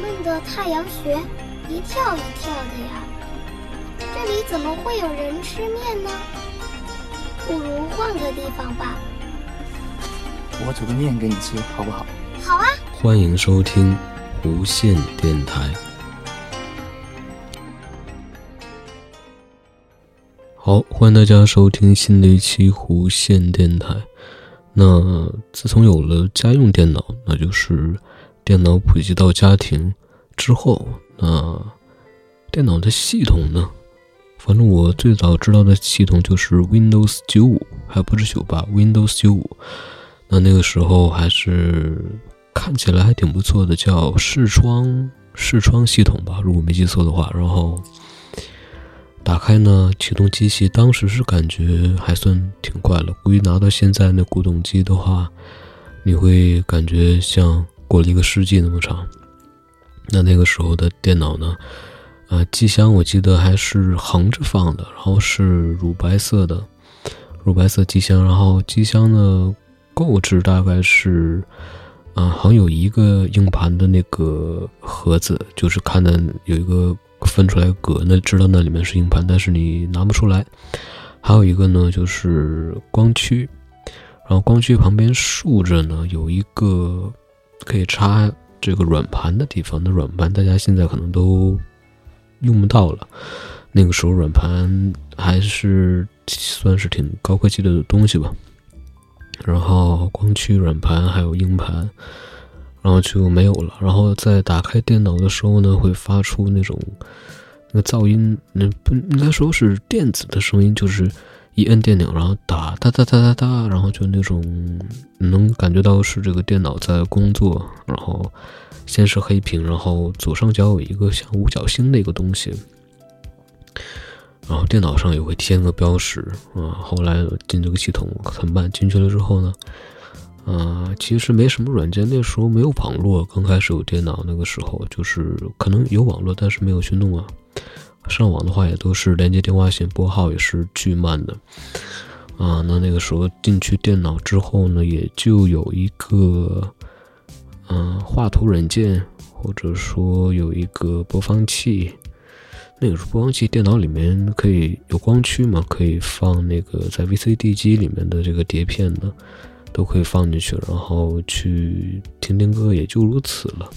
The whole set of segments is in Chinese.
们的太阳穴一跳一跳的呀，这里怎么会有人吃面呢？不如换个地方吧。我煮个面给你吃，好不好？好啊。欢迎收听无线电台。好，欢迎大家收听新的一期无线电台。那自从有了家用电脑，那就是电脑普及到家庭之后，那电脑的系统呢？反正我最早知道的系统就是 Windows 九五，还不是九八，Windows 九五。那那个时候还是看起来还挺不错的，叫视窗视窗系统吧，如果没记错的话。然后打开呢，启动机器，当时是感觉还算挺快了。估计拿到现在那古董机的话，你会感觉像过了一个世纪那么长。那那个时候的电脑呢，啊，机箱我记得还是横着放的，然后是乳白色的，乳白色机箱，然后机箱呢。购置大概是，啊，好像有一个硬盘的那个盒子，就是看的有一个分出来格，那知道那里面是硬盘，但是你拿不出来。还有一个呢，就是光驱，然后光驱旁边竖着呢有一个可以插这个软盘的地方，那软盘大家现在可能都用不到了。那个时候软盘还是算是挺高科技的东西吧。然后光驱、软盘还有硬盘，然后就没有了。然后在打开电脑的时候呢，会发出那种那个噪音，那不应该说是电子的声音，就是一摁电钮，然后哒哒哒哒哒哒，然后就那种能感觉到是这个电脑在工作。然后先是黑屏，然后左上角有一个像五角星的一个东西。然后电脑上也会添个标识啊。后来进这个系统很慢，进去了之后呢，啊，其实没什么软件。那时候没有网络，刚开始有电脑那个时候，就是可能有网络，但是没有去弄啊。上网的话也都是连接电话线，拨号也是巨慢的啊。那那个时候进去电脑之后呢，也就有一个嗯画图软件，或者说有一个播放器。那个是播放器，电脑里面可以有光驱嘛？可以放那个在 VCD 机里面的这个碟片的，都可以放进去，然后去听听歌，也就如此了。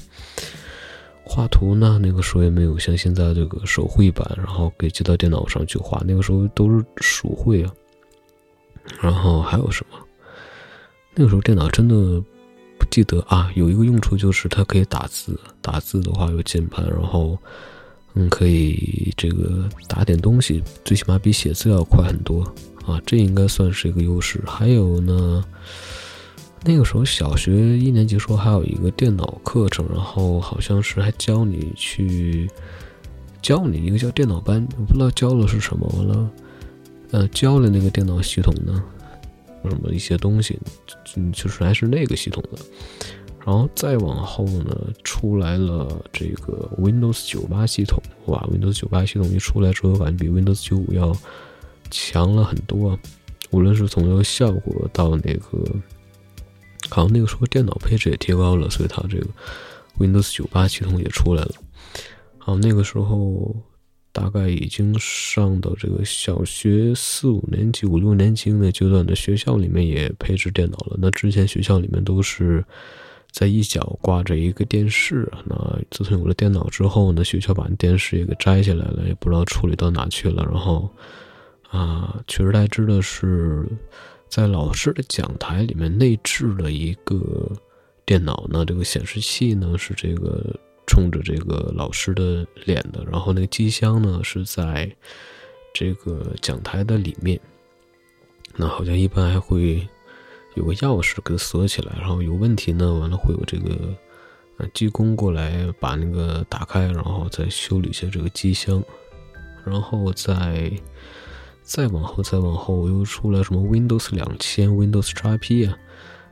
画图呢，那个时候也没有像现在这个手绘板，然后给接到电脑上去画，那个时候都是手绘啊。然后还有什么？那个时候电脑真的不记得啊，有一个用处就是它可以打字，打字的话有键盘，然后。嗯，可以这个打点东西，最起码比写字要快很多啊，这应该算是一个优势。还有呢，那个时候小学一年级时候还有一个电脑课程，然后好像是还教你去教你一个叫电脑班，我不知道教的是什么。完了，呃，教了那个电脑系统呢，什么一些东西，嗯，就是还是那个系统的。然后再往后呢，出来了这个 Windows 九八系统，哇，Windows 九八系统一出来之后，感觉比 Windows 九五要强了很多，无论是从这个效果到那个，好像那个时候电脑配置也提高了，所以它这个 Windows 九八系统也出来了。好，那个时候大概已经上到这个小学四五年级、五六年级那阶段的学校里面也配置电脑了。那之前学校里面都是。在一角挂着一个电视，那自从有了电脑之后呢，学校把电视也给摘下来了，也不知道处理到哪去了。然后，啊，取而代之的是，在老师的讲台里面内置了一个电脑呢，这个显示器呢是这个冲着这个老师的脸的，然后那个机箱呢是在这个讲台的里面，那好像一般还会。有个钥匙给它锁起来，然后有问题呢，完了会有这个呃技工过来把那个打开，然后再修理一下这个机箱，然后再再往后再往后我又出来什么 Windows 两千、Windows XP 啊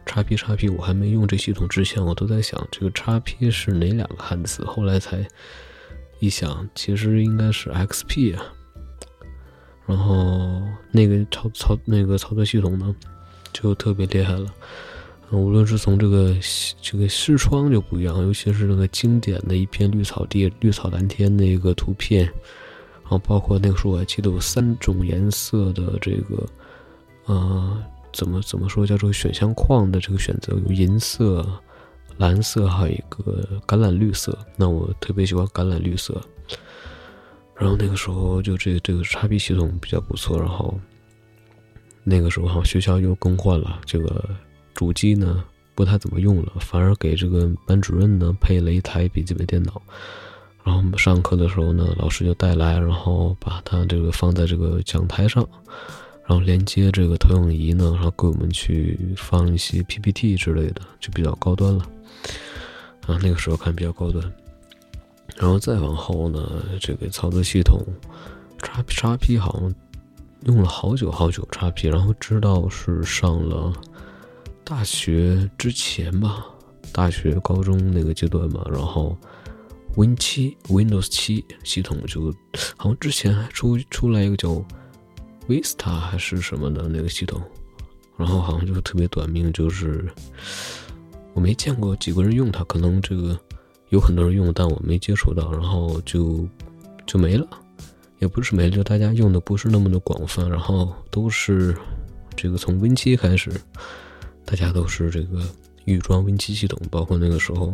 ，XP XP 我还没用这系统之前，我都在想这个 XP 是哪两个汉字，后来才一想，其实应该是 XP 啊，然后那个操操那个操作系统呢？就特别厉害了，无论是从这个这个视窗就不一样，尤其是那个经典的一片绿草地、绿草蓝天那个图片，然后包括那个时候我还记得有三种颜色的这个，呃，怎么怎么说叫做选项框的这个选择，有银色、蓝色，还有一个橄榄绿色。那我特别喜欢橄榄绿色。然后那个时候就这个这个叉 P 系统比较不错，然后那个时候好像学校又更换了这个。主机呢不太怎么用了，反而给这个班主任呢配了一台笔记本电脑。然后我们上课的时候呢，老师就带来，然后把它这个放在这个讲台上，然后连接这个投影仪呢，然后给我们去放一些 PPT 之类的，就比较高端了。啊，那个时候看比较高端。然后再往后呢，这个操作系统叉 P 叉 P 好像用了好久好久叉 P，然后直到是上了。大学之前吧，大学、高中那个阶段嘛，然后 Win 七、Windows 七系统就好像之前还出出来一个叫 Vista 还是什么的那个系统，然后好像就特别短命，就是我没见过几个人用它，可能这个有很多人用，但我没接触到，然后就就没了，也不是没了，就大家用的不是那么的广泛，然后都是这个从 Win 七开始。大家都是这个预装 Win 七系统，包括那个时候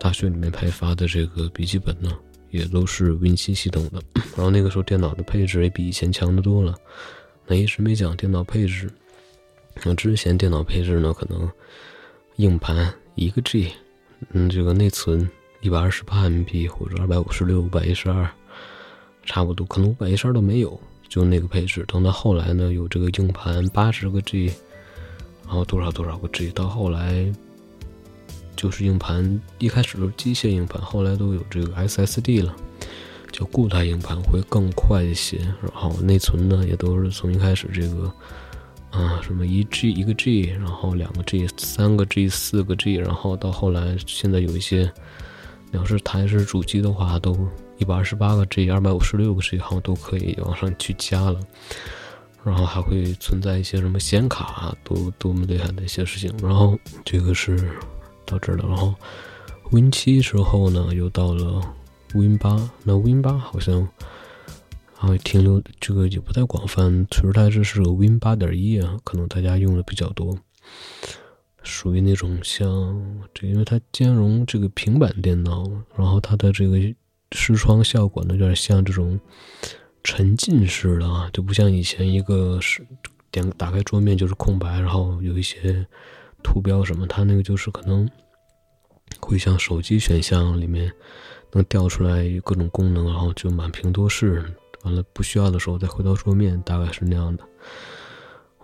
大学里面派发的这个笔记本呢，也都是 Win 七系统的。然后那个时候电脑的配置也比以前强得多了。那一直没讲电脑配置，那之前电脑配置呢，可能硬盘一个 G，嗯，这个内存一百二十八 MB 或者二百五十六、五百一十二，差不多，可能五百一十二都没有，就那个配置。等到后来呢，有这个硬盘八十个 G。然后多少多少个 G，到后来就是硬盘，一开始都是机械硬盘，后来都有这个 SSD 了，就固态硬盘会更快一些。然后内存呢，也都是从一开始这个啊什么一 G 一个 G，然后两个 G、三个 G、四个 G，然后到后来现在有一些，你要是台式主机的话，都一百二十八个 G、二百五十六个 G，好像都可以往上去加了。然后还会存在一些什么显卡，多多么厉害的一些事情。然后这个是到这儿了。然后 Win 七之后呢，又到了 Win 八。那 Win 八好像还停留这个也不太广泛，其实它这是个 Win 八点一啊，可能大家用的比较多，属于那种像这，因为它兼容这个平板电脑，然后它的这个视窗效果呢，有点像这种。沉浸式的啊，就不像以前一个是点打开桌面就是空白，然后有一些图标什么，它那个就是可能会像手机选项里面能调出来各种功能，然后就满屏多视，完了不需要的时候再回到桌面，大概是那样的。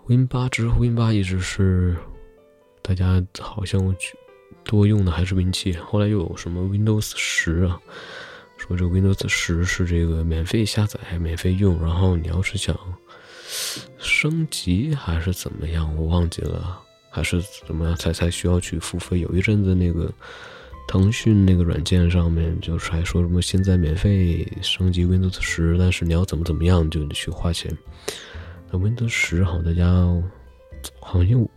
Win 八之后，Win 八一直是大家好像多用的还是 Win 七，后来又有什么 Windows 十啊。说这 Windows 十是这个免费下载、免费用，然后你要是想升级还是怎么样，我忘记了，还是怎么样才才需要去付费。有一阵子那个腾讯那个软件上面就是还说什么现在免费升级 Windows 十，但是你要怎么怎么样就得去花钱。那 Windows 十好像大家好像，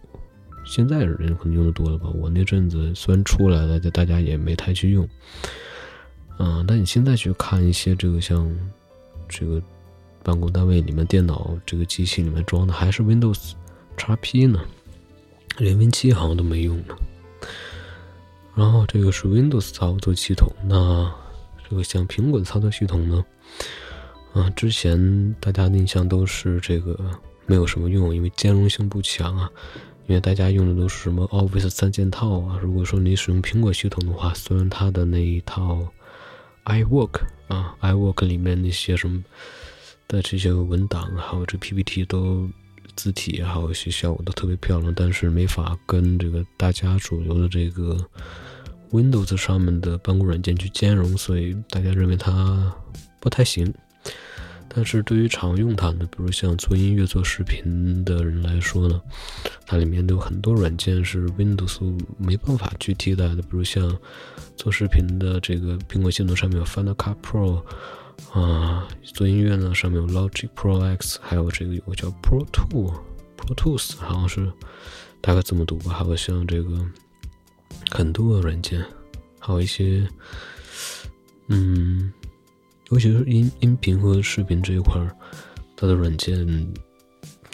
现在人可能用的多了吧？我那阵子虽然出来了，但大家也没太去用。嗯，但你现在去看一些这个像，这个办公单位里面电脑这个机器里面装的还是 Windows XP 呢，连 Win 七好像都没用呢。然后这个是 Windows 操作系统，那这个像苹果的操作系统呢，啊，之前大家的印象都是这个没有什么用，因为兼容性不强啊，因为大家用的都是什么 Office 三件套啊。如果说你使用苹果系统的话，虽然它的那一套。iWork 啊，iWork 里面那些什么的这些文档，还有这 PPT 都字体，还有一些效果都特别漂亮，但是没法跟这个大家主流的这个 Windows 上面的办公软件去兼容，所以大家认为它不太行。但是对于常用它的，比如像做音乐、做视频的人来说呢，它里面都有很多软件是 Windows 没办法去替代的，比如像做视频的这个苹果系统上面有 Final Cut Pro，啊，做音乐呢上面有 Logic Pro X，还有这个有个叫 Pro Two，Pro Tools，好像是大概这么读吧。还有像这个很多的软件，还有一些，嗯，尤其是音音频和视频这一块儿，它的软件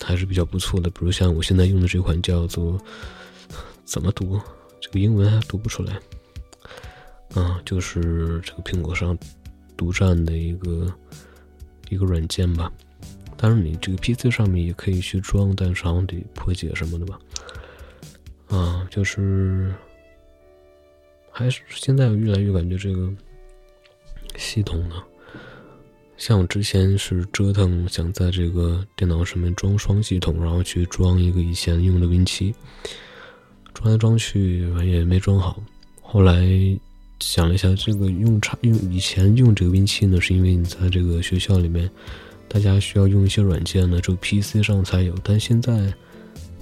还是比较不错的。比如像我现在用的这款叫做 怎么读？这个英文还读不出来。啊，就是这个苹果上独占的一个一个软件吧。当然，你这个 PC 上面也可以去装，但是好像得破解什么的吧。啊，就是还是现在越来越感觉这个系统呢，像我之前是折腾想在这个电脑上面装双系统，然后去装一个以前用的 Win7，装来装去也没装好，后来。想了一下，这个用差用以前用这个 Win7 呢，是因为你在这个学校里面，大家需要用一些软件呢，只有 PC 上才有。但现在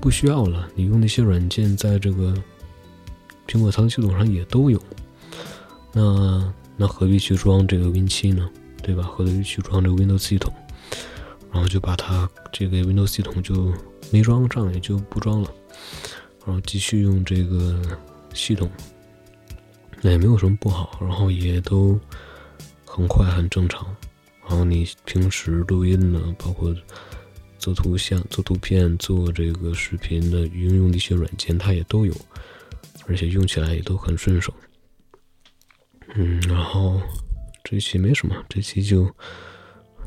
不需要了，你用那些软件在这个苹果操作系统上也都有。那那何必去装这个 Win7 呢？对吧？何必去装这个 Windows 系统？然后就把它这个 Windows 系统就没装上，也就不装了，然后继续用这个系统。那也没有什么不好，然后也都很快很正常。然后你平时录音呢，包括做图像、做图片、做这个视频的应用的一些软件，它也都有，而且用起来也都很顺手。嗯，然后这期没什么，这期就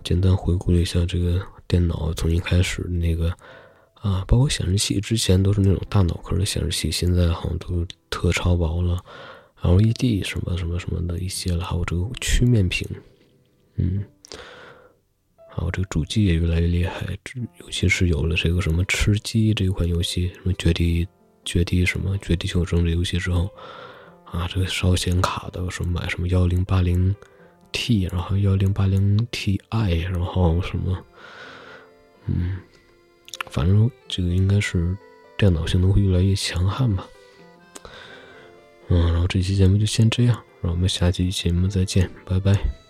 简单回顾了一下这个电脑从一开始那个啊，包括显示器，之前都是那种大脑壳的显示器，现在好像都特超薄了。LED 什么什么什么的一些了，还有这个曲面屏，嗯，还有这个主机也越来越厉害，尤其是有了这个什么吃鸡这款游戏，什么绝地绝地什么绝地求生这游戏之后，啊，这个烧显卡的什么买什么幺零八零 T，然后幺零八零 Ti，然后什么，嗯，反正这个应该是电脑性能会越来越强悍吧。嗯，然后这期节目就先这样，让我们下期节目再见，拜拜。